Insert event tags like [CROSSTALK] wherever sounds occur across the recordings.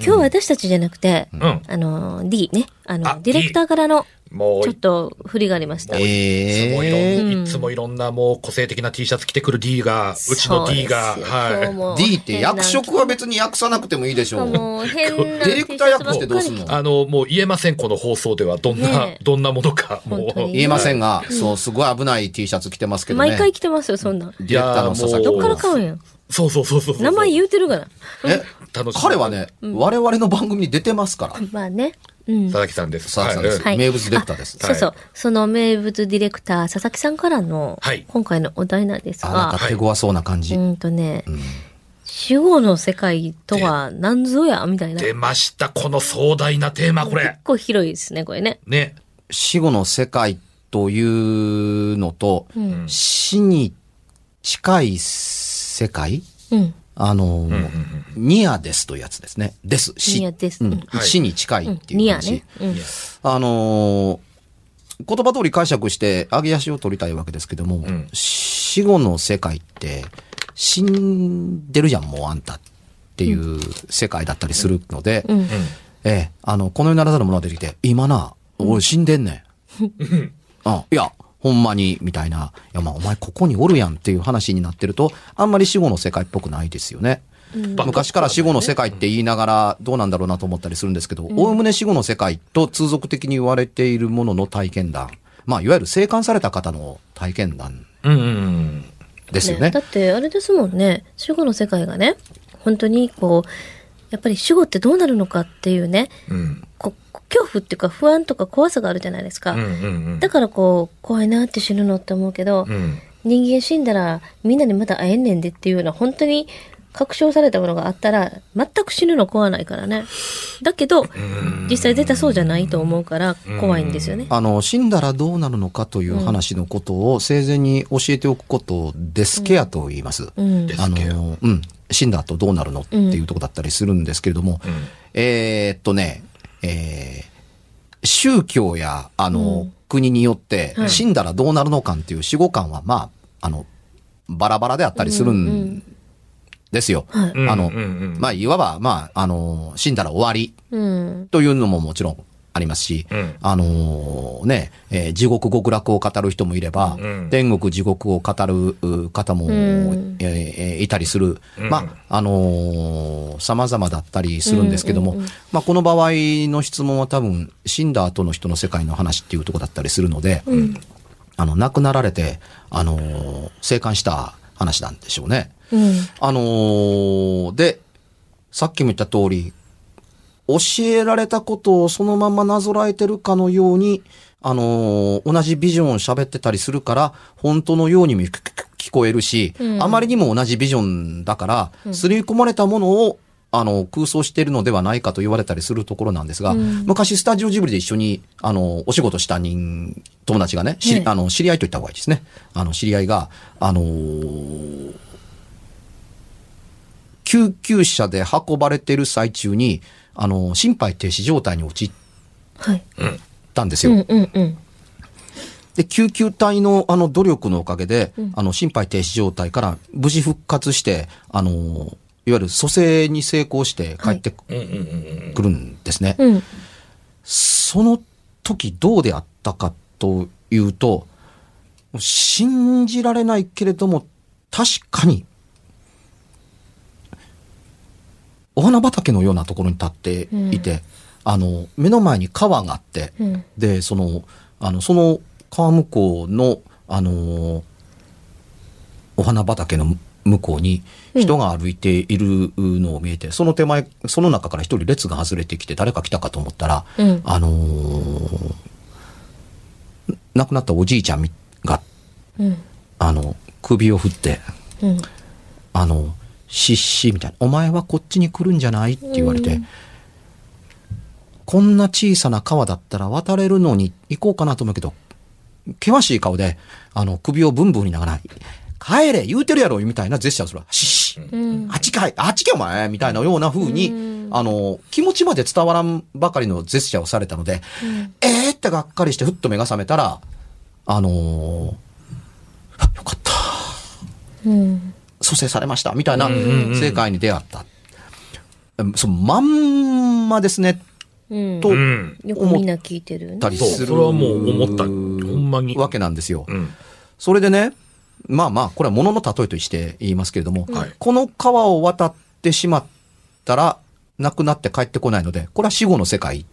今日私たちじゃなくて、うん。あの、D ね、あの、あディレクターからのもう、ちょっと振りがありました。いつもいろんうんいつもいろんなもう個性的な T シャツ着てくる D が、うちの D が、はも D って役職は別に訳さなくてもいいでしょうもう [LAUGHS] 変なディレクター役してどうすんの？い。あの、もう言えません、この放送では。どんな、どんなものか。もう。言えませんが、そうすごい危ない T シャツ着てますけどね毎回来てますよ、そんなん。ディレクターの佐々木いやーもうどっから買うんや？ん。そうそうそうそうそう。名前言うてるから。え楽しみ彼はね、我々の番組に出てますからまあね。うん。佐々木さんです。佐々木さんです、はい名物ディレクターですあそうそう。その名物ディレクター、佐々木さんからのはい、今回のお題なんですあなんが、か手強そうな感じ、うんとね、死後の世界とは何ぞやみたいな。結出ました、この壮大なテーマ、これ。構広いですね、これね。ね。死後の世界というのと、うん。死に近い世界？うん。あの、ニアですというやつですね。です。死。ニアですうんうんはい死に近いうんっていう話。ニアね。うん。あのー言葉通り解釈して上げ足を取りたいわけですけども、ん死後の世界って死んでるじゃん、もうあんたっていう世界だったりするので、うん。ええ、あの、この世ならざる者が出てきて、今な、俺死んでんねん。あ、いや、ほんまに、みたいな。いや、まあ、お前ここにおるやんっていう話になってると、あんまり死後の世界っぽくないですよね。昔から死後の世界って言いながらどうなんだろうなと思ったりするんですけど、おおむね死後の世界と通俗的に言われているものの体験談。まあ、いわゆる生還された方の体験談うんうんですよね。だってあれですもんね死後の世界がね本当にこうやっぱり死後ってどうなるのかっていうねうん。うん。こ恐怖っていうか不安とか怖さがあるじゃないですか、うんうんうん。だからこう怖いなって死ぬのって思うけど、うん。人間死んだらみんなにまた会えんねんでっていうような本当に確証されたものがあったら全く死ぬの怖ないからね。だけど実際絶対そうじゃないと思うから怖いんですよね。あの、死んだらどうなるのかという話のことを生前に教えておくことをデスケアと言います。うん。デスあケアの、うん、死んだ後どうなるのっていうとこだったりするんですけれども、えーっとね、えー宗教や、あの、国によって、死んだらどうなるのかっていう死後感は、まあ、あの、バラバラであったりするんですよ。はい。あの、うんうんうん。まあ、いわば、まあ、あの、死んだら終わりうん。というのももちろんありますし、うん。あのーね、えー地獄極楽を語る人もいれば、うん。天国地獄を語るう方も、ん。えーいたりする。まあ、あのー様々だったりするんですけども、まあ、この場合の質問は多分、死んだ後の人の世界の話っていうところだったりするので、あの、亡くなられて、あのー生還した話なんでしょうね。うん。あのーで、さっきも言った通り、教えられたことをそのままなぞらえてるかのように、あのー同じビジョンを喋ってたりするから、本当のようにも聞聞こえるし、あまりにも同じビジョンだから、刷り込まれたものを、あの、空想しているのではないかと言われたりするところなんですが、昔スタジオジブリで一緒に、あの、お仕事した人、友達がね、しね。あの、知り合いと言った方がいいですね。あの、知り合いが、あのー救急車で運ばれてる最中に、あの、心肺停止状態に陥っはい。たんですよ。うんうんうん。で、救急隊のあの努力のおかげで、あの、心肺停止状態から無事復活して、あの、いわゆる蘇生に成功して帰ってくうんうんうんうん。るんですね。うん。その時どうであったかというと、信じられないけれども、確かに、お花畑のようなところに立っていて、あの、目の前に川があって、うん。で、その、あの、その川向こうの、あのお花畑の向こうに人が歩いているのを見えて、その手前、その中から一人列が外れてきて誰か来たかと思ったら、うんあのー亡くなったおじいちゃんみが、うん。あの、首を振って、うん。あの、しっしみたいな、お前はこっちに来るんじゃない？って言われて、こんな小さな川だったら渡れるのに行こうかなと思うけど、険しい顔で、あの、首をブンブンにながら、帰れ言うてるやろみたいなジェスチャーをするわ。しっし、うん。あっちかい、あっちけお前みたいなような風に、あの、気持ちまで伝わらんばかりのジェスチャーをされたので、えー？ってがっかりしてふっと目が覚めたら、あのーあよかった。うん。蘇生されました、みたいなうんうんうん正解に出会った。そのまんまですね、と。みんな聞いてるよね。そうたりする。それはもう思ったほんまにわけなんですよ。それでね、まあまあ、これは物の例えとして言いますけれども、この川を渡ってしまったら、亡くなって帰ってこないので、これは死後の世界っ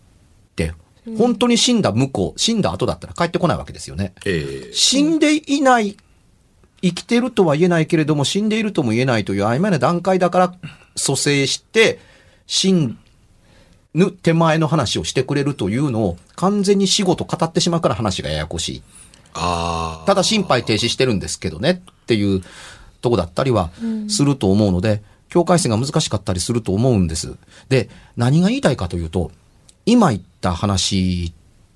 て、本当に死んだ向こう、死んだ後だったら帰ってこないわけですよね。死んでいない、生きてるとは言えないけれども、死んでいるとも言えないという曖昧な段階だから、蘇生して、死ぬ手前の話をしてくれるというのを、完全に死後と語ってしまうから話がややこしい。ああ。ただ心肺停止してるんですけどねっていうとこだったりはすると思うので、境界線が難しかったりすると思うんです。で、何が言いたいかというと、今言った話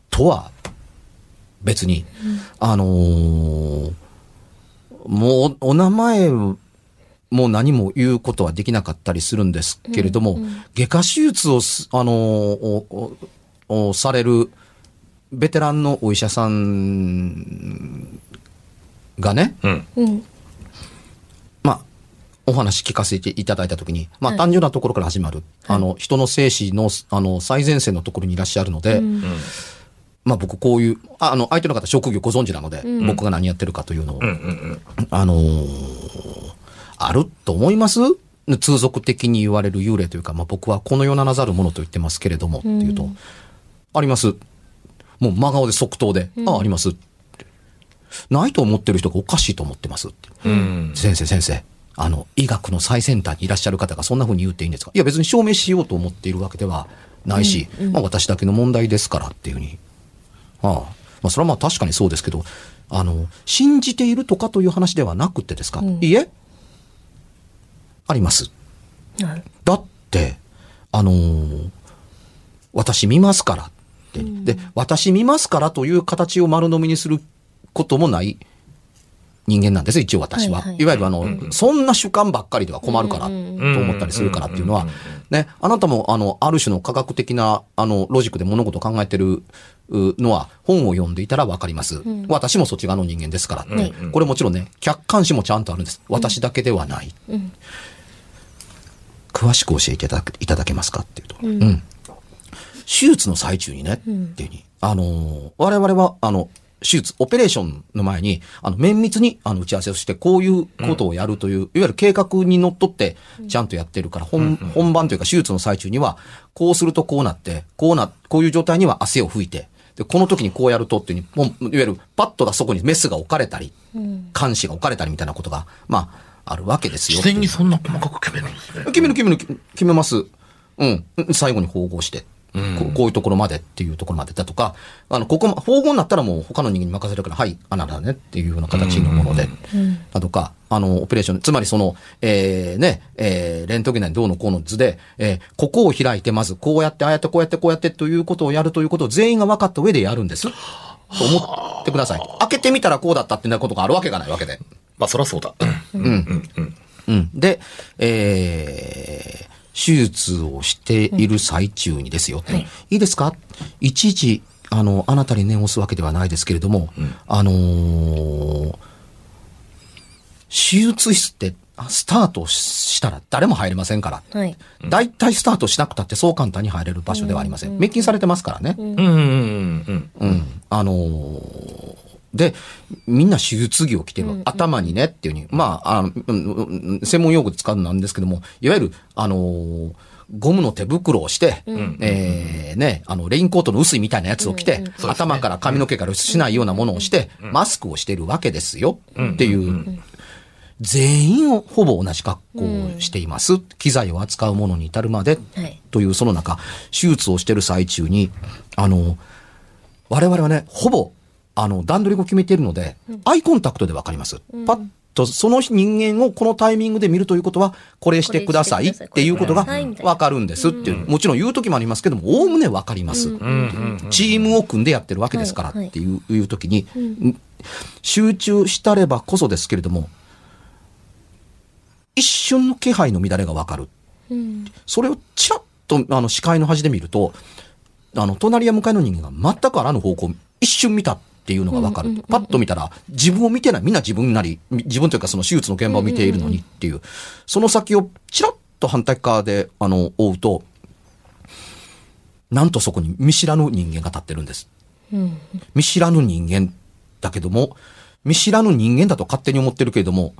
とは別に、あのーもうお名前も何も言うことはできなかったりするんですけれども、外科手術をす、あのーおおおされるベテランのお医者さんがね、うん。うん。まあ、お話聞かせていただいたときに、まあ、はい単純なところから始まる。あの、人の生死の、あの、最前線のところにいらっしゃるので、うんまあ僕こういう、ああの、相手の方職業ご存知なので、うん僕が何やってるかというのを、うんうんうん。あのーあると思います？通俗的に言われる幽霊というか、まあ僕はこの世ならざるものと言ってますけれども、っていうと、あります。もう真顔で即答で、あ、あります。ないと思ってる人がおかしいと思ってますって。うん。先生先生、あの、医学の最先端にいらっしゃる方がそんな風に言っていいんですか？いや別に証明しようと思っているわけではないし、まあ私だけの問題ですからっていうふうに。ああ。まあそれはまあ確かにそうですけど、あの、信じているとかという話ではなくてですか、うんいいえあります。はい。だって、あのー私見ますからって、で、私見ますからという形を丸飲みにすることもない人間なんです、一応私は。はいはいいわゆるあの、そんな主観ばっかりでは困るから、と思ったりするからっていうのは、ね、あなたもあの、ある種の科学的な、あの、ロジックで物事を考えてるうのは、本を読んでいたらわかります。私もそっち側の人間ですからって、はいこれもちろんね、客観視もちゃんとあるんです。私だけではない。うん。詳しく教えていただけいただけますかっていうと。うんうん手術の最中にね、うんっていうふうに。あのー我々は、あの、手術、オペレーションの前に、あの、綿密に、あの、打ち合わせをして、こういうことをやるという、いわゆる計画にのっとって、ちゃんとやってるから、本、本番というか、手術の最中には、こうするとこうなって、こうな、こういう状態には汗を拭いて、で、この時にこうやるとっていういわゆる、パッとだそこにメスが置かれたり、うん。監視が置かれたりみたいなことが、まあ、あるわけですよ。自然にそんな細かく決めるんですね。決める決める決めます。うん。最後に縫合して。うんここういうところまでっていうところまでだとか、あの、ここま、縫合になったらもう他の人間に任せるから、はい、あなたねっていうような形のもので、だとか、あの、オペレーション、つまりその、えー、ね、えー、レントゲン内どうのこうの図で、えー、ここを開いて、まずこうやって、ああやって、こうやって、こうやってということをやるということを全員が分かった上でやるんです。と思ってください。開けてみたらこうだったってなことがあるわけがないわけで。まあ、そらそうだ。うん。うん。で、えー、手術をしている最中にですよ。はいいいですか？いちいち、あの、あなたに念を押すわけではないですけれども、あのー手術室ってあスタートしたら誰も入れませんから。はい。大体スタートしなくたってそう簡単に入れる場所ではありません。滅菌されてますからね。うんうんうんうん。あのーで、みんな手術着を着てる、頭にねっていうふうに、まあ、あうんうん専門用語で使うのなんですけども、いわゆる、あのーゴムの手袋をして、えーね、あの、レインコートの薄いみたいなやつを着て、頭から髪の毛から露出しないようなものをして、マスクをしているわけですよ、っていう、全員をほぼ同じ格好をしています。機材を扱うものに至るまで、はい。というその中、手術をしている最中に、あの、我々はね、ほぼ、あの、段取りを決めているので、アイコンタクトでわかります。パッと、その人間をこのタイミングで見るということは、これしてくださいっていうことがわかるんですっていう。もちろん言う時もありますけども、おおむねわかります。チームを組んでやってるわけですからはいはいっていう,、い。う時に、ん。集中したればこそですけれども、一瞬の気配の乱れがわかる。うん。それをちらっとあの視界の端で見ると、あの、隣や向かいの人間が全くあらぬ方向を一瞬見た。っていうのがわかる。パッと見たら、自分を見てない。みんな自分なり、自分というかその手術の現場を見ているのにっていう、その先をちらっと反対側で、あの、追うと、なんとそこに見知らぬ人間が立ってるんです。うん。見知らぬ人間だけども、見知らぬ人間だと勝手に思ってるけれども、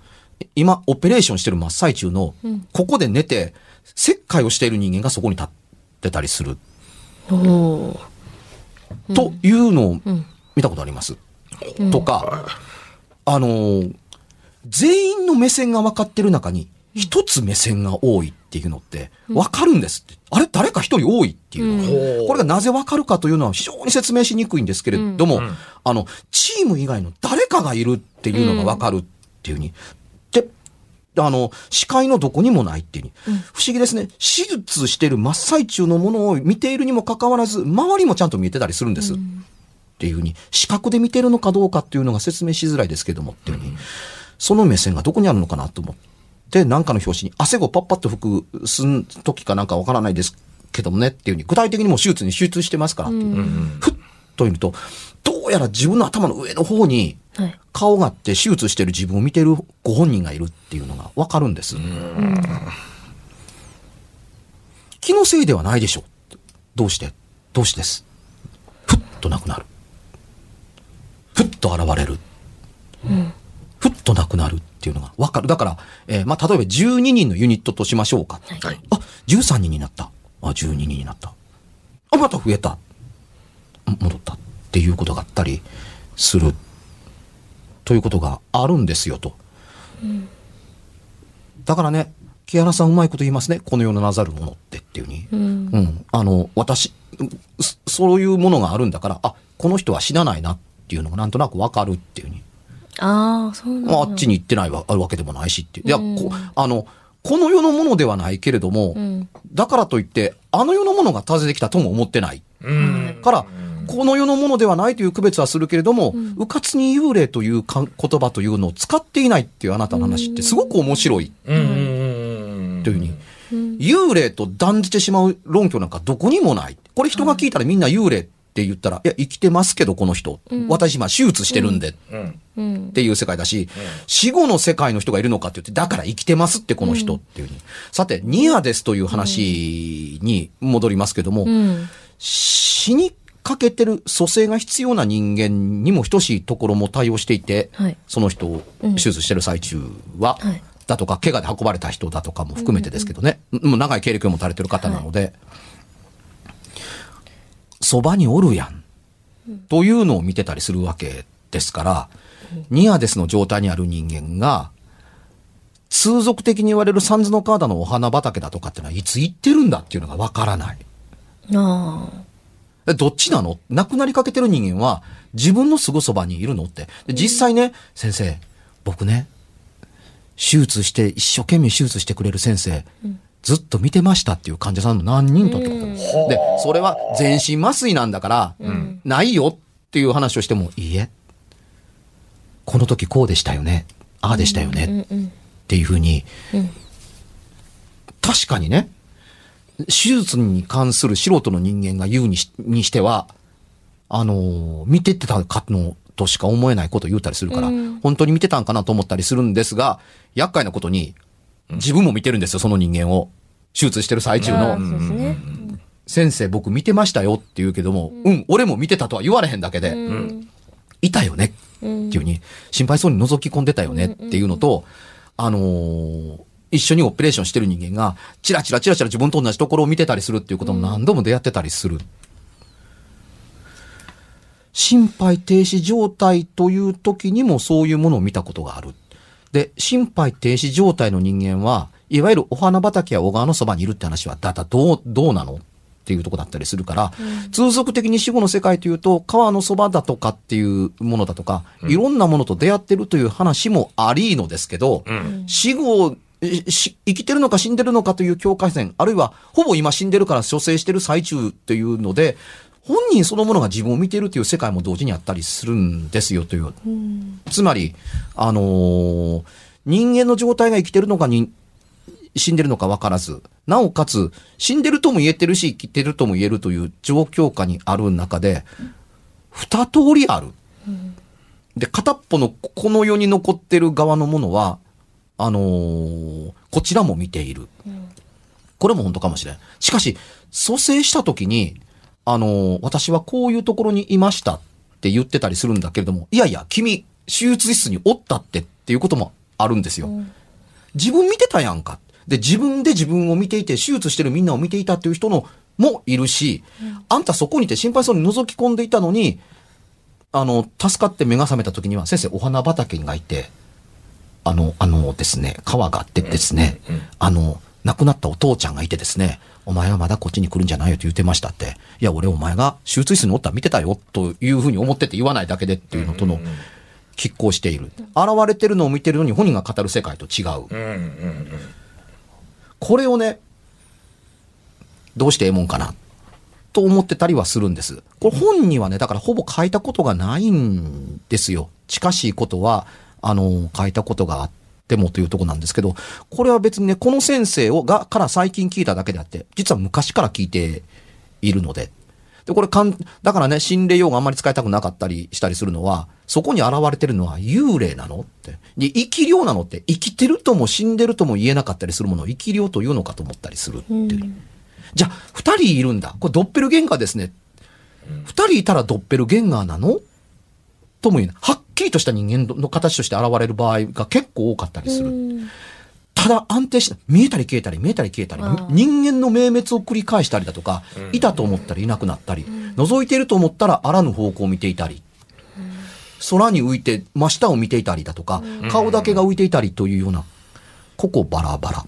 今、オペレーションしてる真っ最中の、ここで寝て、切開をしている人間がそこに立ってたりする、というのを見たことあります？とか、あのー全員の目線が分かってる中に、一つ目線が多いっていうのって、分かるんですって。あれ誰か一人多いっていうのこれがなぜ分かるかというのは非常に説明しにくいんですけれども、あの、チーム以外の誰かがいるっていうのが分かるっていうふうに。で、あの、視界のどこにもないっていうふうに。不思議ですね。手術してる真っ最中のものを見ているにもかかわらず、周りもちゃんと見えてたりするんです。っていうふうに、視覚で見てるのかどうかっていうのが説明しづらいですけどもっていうふうに、その目線がどこにあるのかなと思って、なんかの表紙に汗をパッパッと拭く、すん時かなんかわからないですけどもねっていうふうに、具体的にもう手術に集中してますからっていう、ふっと見ると、どうやら自分の頭の上の方に、はい。顔があって手術してる自分を見てるご本人がいるっていうのがわかるんです。気のせいではないでしょう。どうして？どうしてです。ふっとなくなる。と現れる。ふっとなくなるっていうのがわかる。だから、えーまあ、例えば12人のユニットとしましょうか。はい。あ、13人になった。あ、12人になった。あ、また増えた。ん戻ったっていうことがあったりする。ということがあるんですよと。だからね、木原さんうまいこと言いますね。この世のなざるものってっていうに。うん。うん。あの、私、そそういうものがあるんだから、あ、この人は死なないなっていうのがなんとなくわかるっていうに。ああ、そうなんだ。まあ、あっちに行ってないわあるわけでもないしっていう。いや、こあの、この世のものではないけれども、んだからといって、あの世のものが訪ねてきたとも思ってない。うん。から、この世のものではないという区別はするけれども、うかつに幽霊というか言葉というのを使っていないっていうあなたの話ってすごく面白いうんうんうん。というふうに、幽霊と断じてしまう論拠なんかどこにもない。これ人が聞いたらみんな幽霊って言ったら、いや、生きてますけど、この人。私今手術してるんで。うん。うんっ。ていう世界だし、死後の世界の人がいるのかって言って、だから生きてますってこの人っていうふうに。さて、ニアですという話に戻りますけども、うん。死にかけてる蘇生が必要な人間にも等しいところも対応していて、はいその人を手術してる最中は、はいだとか、怪我で運ばれた人だとかも含めてですけどね、もう長い経歴を持たれてる方なので、そばにおるやん、というのを見てたりするわけですから、ニアデスの状態にある人間が、通俗的に言われるサンズの川田のお花畑だとかってのは、いつ行ってるんだっていうのがわからない。あえどっちなの？亡くなりかけてる人間は自分のすぐそばにいるのって。で実際ね、先生、僕ね、手術して、一生懸命手術してくれる先生、ずっと見てましたっていう患者さんの何人とってことで、それは全身麻酔なんだから、ないよっていう話をしても、いいえ、この時こうでしたよね、ああでしたよね、っていうふうに、確かにね、手術に関する素人の人間が言うにしにしては、あのー見てってたかのとしか思えないことを言うたりするから、うん。本当に見てたんかなと思ったりするんですが、厄介なことに、自分も見てるんですよ、その人間を。手術してる最中の。先生僕見てましたよって言うけども、うん、俺も見てたとは言われへんだけで、うん。いたよねってうん。いうふうに、心配そうに覗き込んでたよねっていうのと、あのー一緒にオペレーションしてる人間が、チラチラチラチラ自分と同じところを見てたりするっていうことも何度も出会ってたりする。心肺停止状態という時にもそういうものを見たことがある。で、心肺停止状態の人間は、いわゆるお花畑や小川のそばにいるって話は、だだ、どう、どうなの？っていうとこだったりするから、通俗的に死後の世界というと、川のそばだとかっていうものだとか、いろんなものと出会ってるという話もありのですけど、うん。死後、生きてるのか死んでるのかという境界線、あるいはほぼ今死んでるから蘇生してる最中っていうので、本人そのものが自分を見ているという世界も同時にあったりするんですよという。つまり、あのー人間の状態が生きてるのかに、死んでるのか分からず、なおかつ、死んでるとも言えてるし、生きてるとも言えるという状況下にある中で、二通りある。で、片っぽのこの世に残ってる側のものは、あのーこちらも見ている。これも本当かもしれん。しかし、蘇生した時に、あのー私はこういうところにいましたって言ってたりするんだけれども、いやいや、君、手術室におったってっていうこともあるんですよ。自分見てたやんか。で、自分で自分を見ていて、手術してるみんなを見ていたっていう人のもいるし、あんたそこにいて心配そうに覗き込んでいたのに、あの、助かって目が覚めた時には、先生、お花畑がいて、あの、あのですね、川があってですね、あの、亡くなったお父ちゃんがいてですね、お前はまだこっちに来るんじゃないよと言ってましたって。いや、俺お前が手術室におったら見てたよ、というふうに思ってて言わないだけでっていうのとの、拮抗している。現れてるのを見てるのに本人が語る世界と違う。うん。うん。これをね、どうしてええもんかな、と思ってたりはするんです。これ本にはね、だからほぼ書いたことがないんですよ。近しいことは、あの、書いたことがあってもというとこなんですけど、これは別にね、この先生を、が、から最近聞いただけであって、実は昔から聞いているので。で、これかん、だからね、心霊用語あんまり使いたくなかったりしたりするのは、そこに現れてるのは幽霊なのって。で、生き量なのって、生きてるとも死んでるとも言えなかったりするものを生き量というのかと思ったりするっていう。じゃあ、二人いるんだ。これドッペルゲンガーですね。二人いたらドッペルゲンガーなの？とも言えない。はっきりとした人間の形として現れる場合が結構多かったりする。ただ安定して、見えたり消えたり、見えたり消えたり人間の明滅を繰り返したりだとか、いたと思ったらいなくなったり、覗いていると思ったらあらぬ方向を見ていたり、空に浮いて真下を見ていたりだとか、顔だけが浮いていたりというような、ここバラバラ。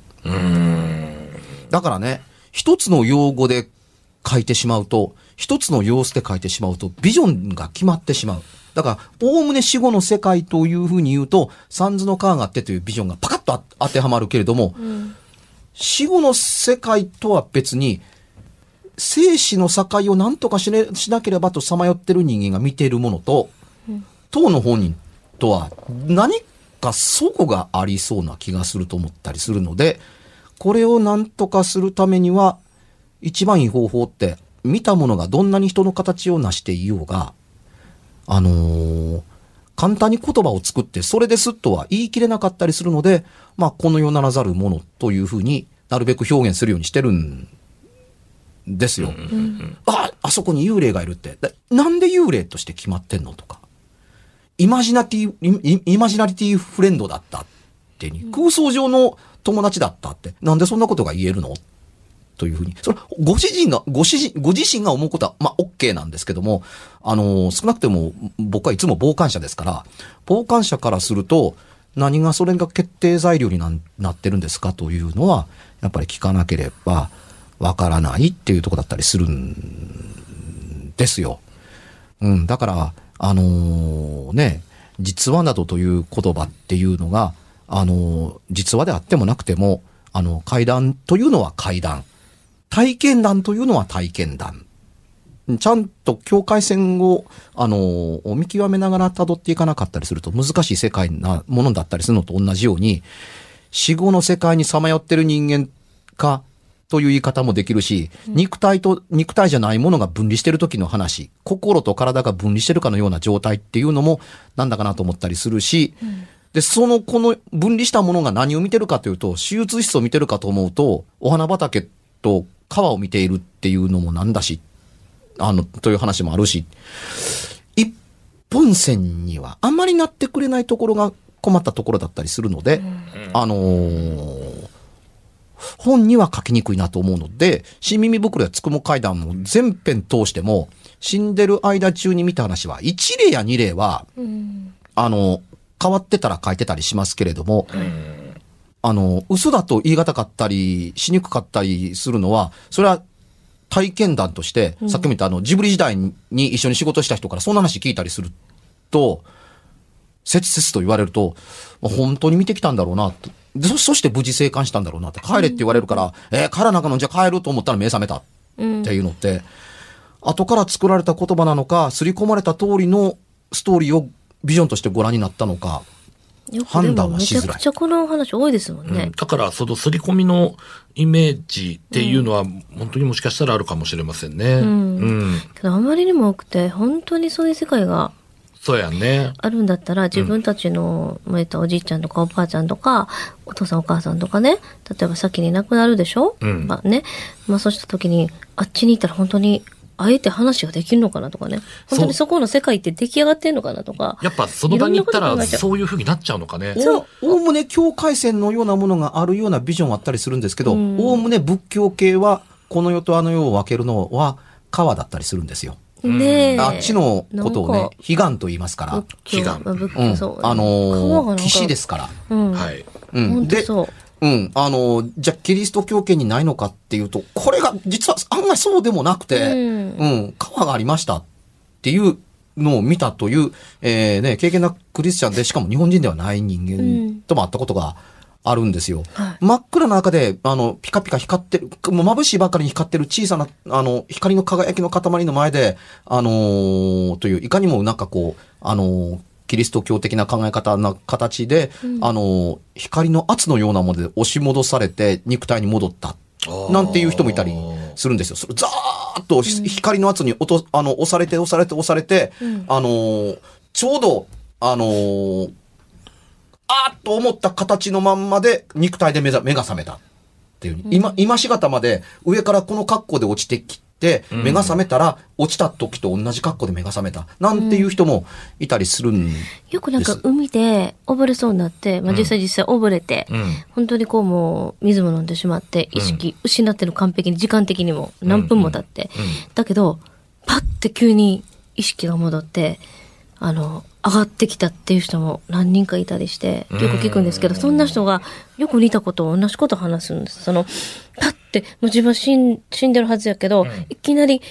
だからね、一つの用語で書いてしまうと、一つの様子で書いてしまうと、ビジョンが決まってしまう。だから、おおむね死後の世界というふうに言うと、三途の川があってというビジョンがパカッと当てはまるけれども、死後の世界とは別に、生死の境を何とかし,、ね、しなければとさまよってる人間が見ているものと、当の本人とは何か相互がありそうな気がすると思ったりするので、これを何とかするためには、一番いい方法って、見たものがどんなに人の形を成していようが、あのー簡単に言葉を作って、それですとは言い切れなかったりするので、まあ、この世ならざるものというふうになるべく表現するようにしてるんですよ。あ、あそこに幽霊がいるって。なんで幽霊として決まってんのとか。イマジナティ、イマジナリティフレンドだったってに、空想上の友達だったって。なんでそんなことが言えるのというふうに。それ、ご自身が、ご自身、ご自身が思うことは、まあ、OK なんですけども、あのー少なくても、僕はいつも傍観者ですから、傍観者からすると、何がそれが決定材料にななってるんですかというのは、やっぱり聞かなければわからないっていうとこだったりするんですよ。うん、だから、あのーね、実話などという言葉っていうのが、あのー実話であってもなくても、あの、怪談というのは怪談。体験談というのは体験談。ちゃんと境界線を、あの見極めながら辿っていかなかったりすると難しい世界なものだったりするのと同じように、死後の世界にさまよってる人間か、という言い方もできるし、肉体と肉体じゃないものが分離してる時の話、心と体が分離してるかのような状態っていうのもなんだかなと思ったりするし、で、その、この分離したものが何を見てるかというと、手術室を見てるかと思うと、お花畑と川を見ているっていうのもなんだし、あの、という話もあるし、一本線にはあんまりなってくれないところが困ったところだったりするので、あのー本には書きにくいなと思うので、新耳袋やつくも階段も全編通しても、死んでる間中に見た話は、1例や2例は、あの、変わってたら書いてたりしますけれども、あの、嘘だと言い難かったり、しにくかったりするのは、それは体験談として、さっきも言ったあの、ジブリ時代に一緒に仕事した人からそんな話聞いたりすると、切々と言われると、まあ本当に見てきたんだろうなと。でそそして無事生還したんだろうなって。帰れって言われるから、えー帰らなあかんのじゃあ帰ると思ったら目覚めたっていうのって、後から作られた言葉なのか、刷り込まれた通りのストーリーをビジョンとしてご覧になったのか、判断もはしづらいめちゃくちゃこの話多いですもんうんね。だから、その刷り込みのイメージっていうのは、本当にもしかしたらあるかもしれませんね。うん。けどあまりにも多くて、本当にそういう世界がそうやね。あるんだったら、自分たちの、まあ、言ったおじいちゃんとかおばあちゃんとか、お父さんお母さんとかね、例えば先に亡くなるでしょ、うんまあね。まあそうした時に、あっちに行ったら本当に、あえて話ができるのかなとかね。本当にそこの世界って出来上がってんのかなとか。やっぱその場に行ったら、そういう風になっちゃうのかね。おおおむね境界線のようなものがあるようなビジョンはあったりするんですけど、うんおおむね仏教系は、この世とあの世を分けるのは川だったりするんですよ。ねえ。あっちのことをね悲願と言いますから。仏教祈願うん。あのー、川がなんか騎士ですから。うん。はい。うん。で、本当そう。うん。あのー、じゃあキリスト教圏にないのかっていうと、これが実は案外そうでもなくて、うんうん、川がありましたっていうのを見たという、えーね、経験なクリスチャンで、しかも日本人ではない人間とも会ったことがあるんですよ。はい真っ暗な中で、あの、ピカピカ光ってる、もう眩しいばかりに光ってる小さな、あの、光の輝きの塊の前で、あのーという、いかにもなんかこう、あのーキリスト教的な考え方な形で、あのー光の圧のようなもので押し戻されて肉体に戻った。なんていう人もいたりするんですよ。それザーッと光の圧に落と、あの、押されて押されて押されて、あのーちょうど、あのーあーっと思った形のまんまで肉体で目ざ目が覚めたっていう、今、今しがたまで上からこの格好で落ちてきて、目が覚めたら落ちた時と同じ格好で目が覚めた。なんていう人もいたりするんよくなんか海で溺れそうになって、まあ実際実際溺れて、うん。本当にこうもう水も飲んでしまって、意識失ってる完璧に時間的にも何分も経って。だけど、パッて急に意識が戻って、あの、上がってきたっていう人も何人かいたりして、よく聞くんですけど、そんな人がよく似たことを同じことを話すんです。その、パッて、もう自分は死ん死んでるはずやけど、いきなり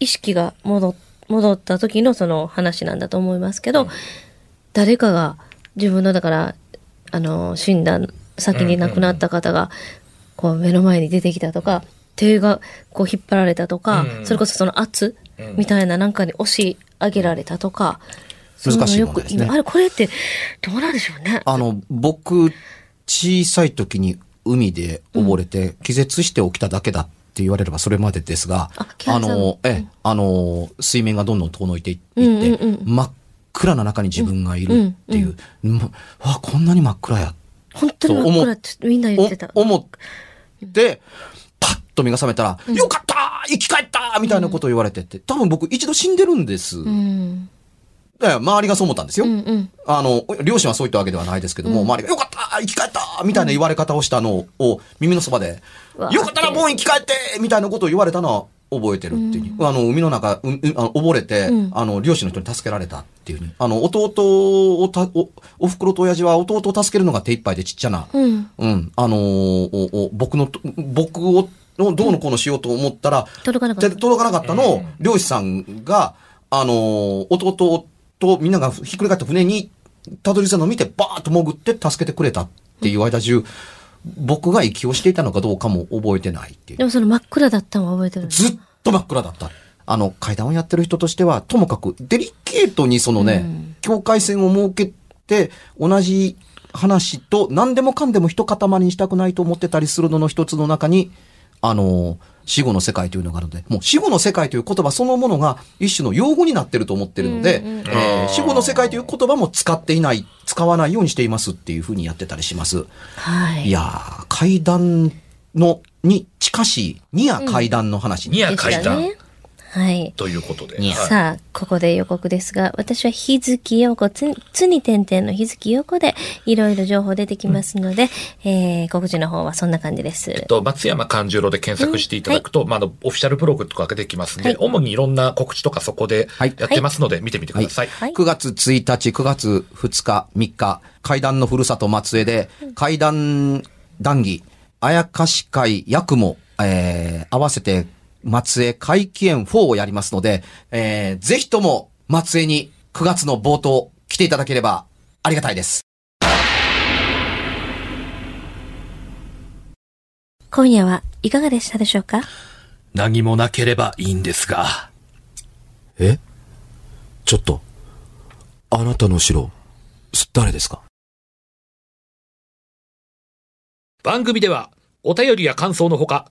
意識が戻っ戻った時のその話なんだと思いますけど、誰かが自分のだからあの死んだ先に亡くなった方がこう目の前に出てきたとか手がこう引っ張られたとか、うん。それこそその圧みたいななんかに押し上げられたとか、難しいですね。今あれこれってどうなんでしょうね。あの、僕、小さい時に海で溺れて気絶して起きただけだって言われればそれまでですが、あ木原さんの、ええ、あの、水面がどんどん遠のいていって、うんうんうん真っ暗な中に自分がいるっていう、うんわ、こんなに真っ暗や。本当に真っ暗ってみんな言ってた。お思って、パッと目が覚めたら、よかった生き返ったみたいなことを言われてて、多分僕一度死んでるんです。うん。ええ周りがそう思ったんですよ。うんうん。あの、両親はそういったわけではないですけども、周りが、よかった生き返ったみたいな言われ方をしたのを耳のそばで、わよかったらもう生き返ってみたいなことを言われたのは覚えてるっていう、あの、海の中、ううあの溺れて、うん。あの、両親の人に助けられたっていう。あの、弟をた、お、お袋と親父は弟を助けるのが手一杯でちっちゃな、うん。うん、あのーおお僕のと、僕を、のどうのこうのしようと思ったら、届かなかった。手届かなかったのを、漁師さんが、あのー弟とみんながひっくり返った船にたどり着いたのを見て、バーッと潜って助けてくれたっていう間中、僕が息をしていたのかどうかも覚えてないっていうで。もその真っ暗だったのは覚えてるずっと真っ暗だった。あの、階段をやってる人としては、ともかくデリケートにそのね、境界線を設けて、同じ話と何でもかんでも一塊にしたくないと思ってたりするのの一つの中に、あの、死後の世界というのがあるので、もう死後の世界という言葉そのものが一種の用語になってると思ってるので、うんうんえー死後の世界という言葉も使っていない、使わないようにしていますっていうふうにやってたりします。はい。いやー、階段の、に近しい、ニア階段の話に。ニア階段ね。はい。ということで。さあ、ここで予告ですが、私は日月陽子、つ、つに点々の日月陽子で、いろいろ情報出てきますので、えー、告知の方はそんな感じです。えっと、松山勘十郎で検索していただくと、まあ、あの、オフィシャルブログとかが出てきますんで、はい主にいろんな告知とかそこではいやってますので、見てみてください。はい。9月1日、9月2日、3日、階段のふるさと松江で、階段談義、あやかし会、役も、えー、合わせて松江会期園4をやりますので、えー、ぜひとも松江に9月の冒頭来ていただければありがたいです。今夜はいかがでしたでしょうか？何もなければいいんですが。え？ちょっと、あなたの城、誰ですか？番組では、お便りや感想のほか、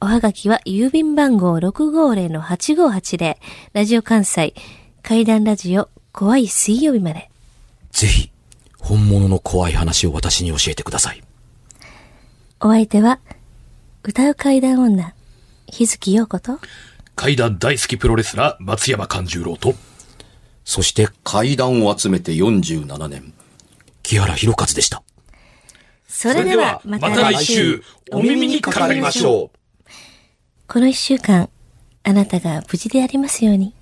おはがきは郵便番号650-8580ラジオ関西階段ラジオ怖い水曜日までぜひ、本物の怖い話を私に教えてください。お相手は、歌う階段女、日月陽子と、階段大好きプロレスラー、松山勘十郎と、そして、階段を集めて47年。木原博一でした。それではまた来週、お耳にかかりましょう。この一週間、あなたが無事でありますように。